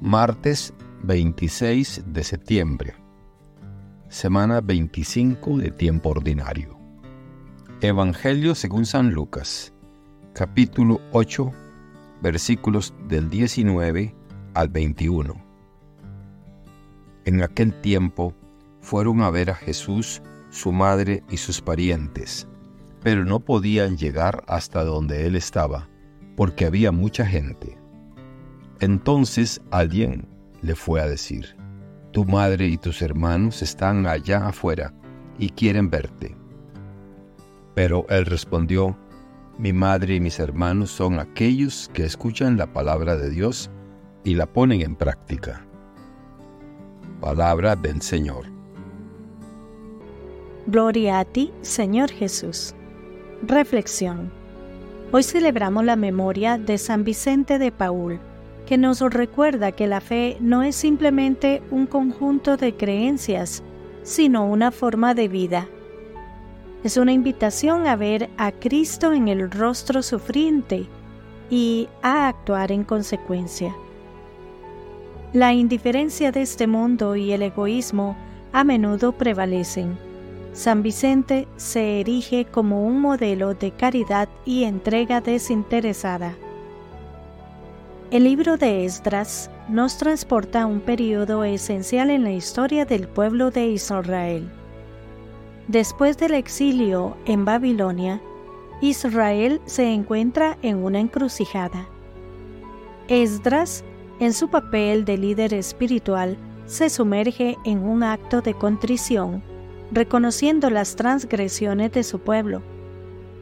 Martes 26 de septiembre. Semana 25 de tiempo ordinario. Evangelio según San Lucas, capítulo 8, versículos del 19 al 21. En aquel tiempo fueron a ver a Jesús, su madre y sus parientes, pero no podían llegar hasta donde él estaba, porque había mucha gente. Entonces alguien le fue a decir, Tu madre y tus hermanos están allá afuera y quieren verte. Pero él respondió, Mi madre y mis hermanos son aquellos que escuchan la palabra de Dios y la ponen en práctica. Palabra del Señor. Gloria a ti, Señor Jesús. Reflexión. Hoy celebramos la memoria de San Vicente de Paul que nos recuerda que la fe no es simplemente un conjunto de creencias, sino una forma de vida. Es una invitación a ver a Cristo en el rostro sufriente y a actuar en consecuencia. La indiferencia de este mundo y el egoísmo a menudo prevalecen. San Vicente se erige como un modelo de caridad y entrega desinteresada. El libro de Esdras nos transporta a un periodo esencial en la historia del pueblo de Israel. Después del exilio en Babilonia, Israel se encuentra en una encrucijada. Esdras, en su papel de líder espiritual, se sumerge en un acto de contrición, reconociendo las transgresiones de su pueblo,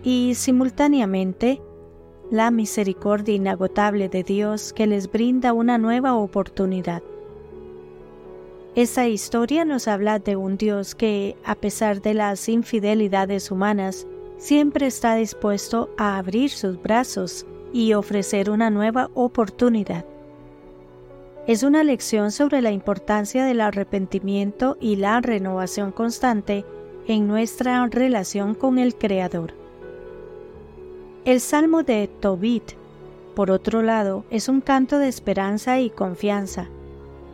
y simultáneamente la misericordia inagotable de Dios que les brinda una nueva oportunidad. Esta historia nos habla de un Dios que, a pesar de las infidelidades humanas, siempre está dispuesto a abrir sus brazos y ofrecer una nueva oportunidad. Es una lección sobre la importancia del arrepentimiento y la renovación constante en nuestra relación con el Creador. El Salmo de Tobit, por otro lado, es un canto de esperanza y confianza.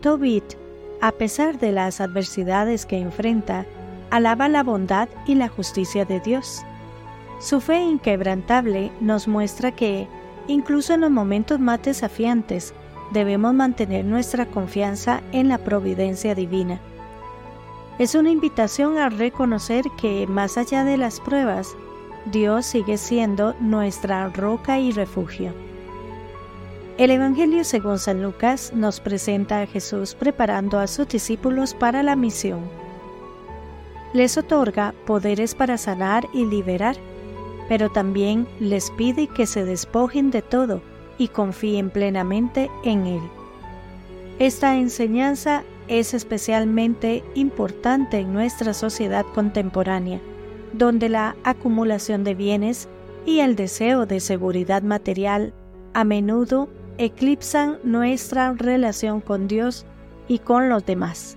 Tobit, a pesar de las adversidades que enfrenta, alaba la bondad y la justicia de Dios. Su fe inquebrantable nos muestra que, incluso en los momentos más desafiantes, debemos mantener nuestra confianza en la providencia divina. Es una invitación a reconocer que, más allá de las pruebas, Dios sigue siendo nuestra roca y refugio. El Evangelio según San Lucas nos presenta a Jesús preparando a sus discípulos para la misión. Les otorga poderes para sanar y liberar, pero también les pide que se despojen de todo y confíen plenamente en Él. Esta enseñanza es especialmente importante en nuestra sociedad contemporánea donde la acumulación de bienes y el deseo de seguridad material a menudo eclipsan nuestra relación con Dios y con los demás.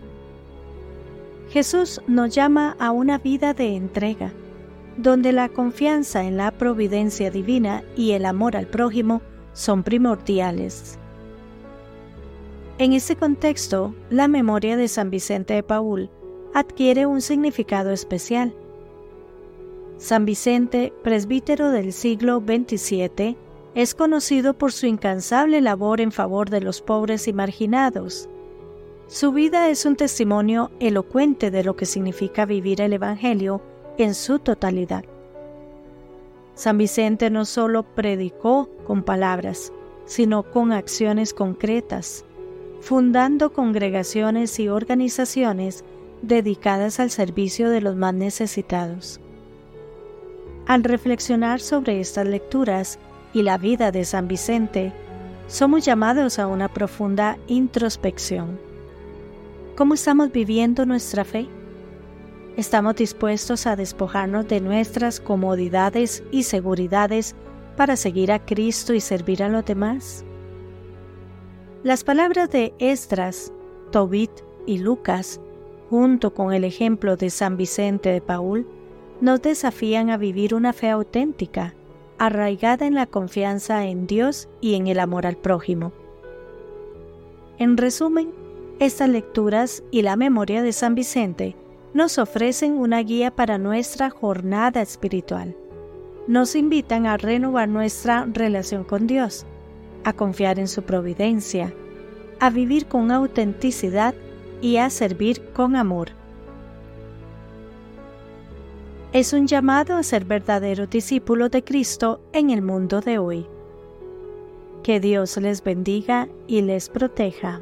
Jesús nos llama a una vida de entrega, donde la confianza en la providencia divina y el amor al prójimo son primordiales. En este contexto, la memoria de San Vicente de Paul adquiere un significado especial San Vicente, presbítero del siglo XXVII, es conocido por su incansable labor en favor de los pobres y marginados. Su vida es un testimonio elocuente de lo que significa vivir el Evangelio en su totalidad. San Vicente no solo predicó con palabras, sino con acciones concretas, fundando congregaciones y organizaciones dedicadas al servicio de los más necesitados. Al reflexionar sobre estas lecturas y la vida de San Vicente, somos llamados a una profunda introspección. ¿Cómo estamos viviendo nuestra fe? ¿Estamos dispuestos a despojarnos de nuestras comodidades y seguridades para seguir a Cristo y servir a los demás? Las palabras de Esdras, Tobit y Lucas, junto con el ejemplo de San Vicente de Paul, nos desafían a vivir una fe auténtica, arraigada en la confianza en Dios y en el amor al prójimo. En resumen, estas lecturas y la memoria de San Vicente nos ofrecen una guía para nuestra jornada espiritual. Nos invitan a renovar nuestra relación con Dios, a confiar en su providencia, a vivir con autenticidad y a servir con amor. Es un llamado a ser verdaderos discípulos de Cristo en el mundo de hoy. Que Dios les bendiga y les proteja.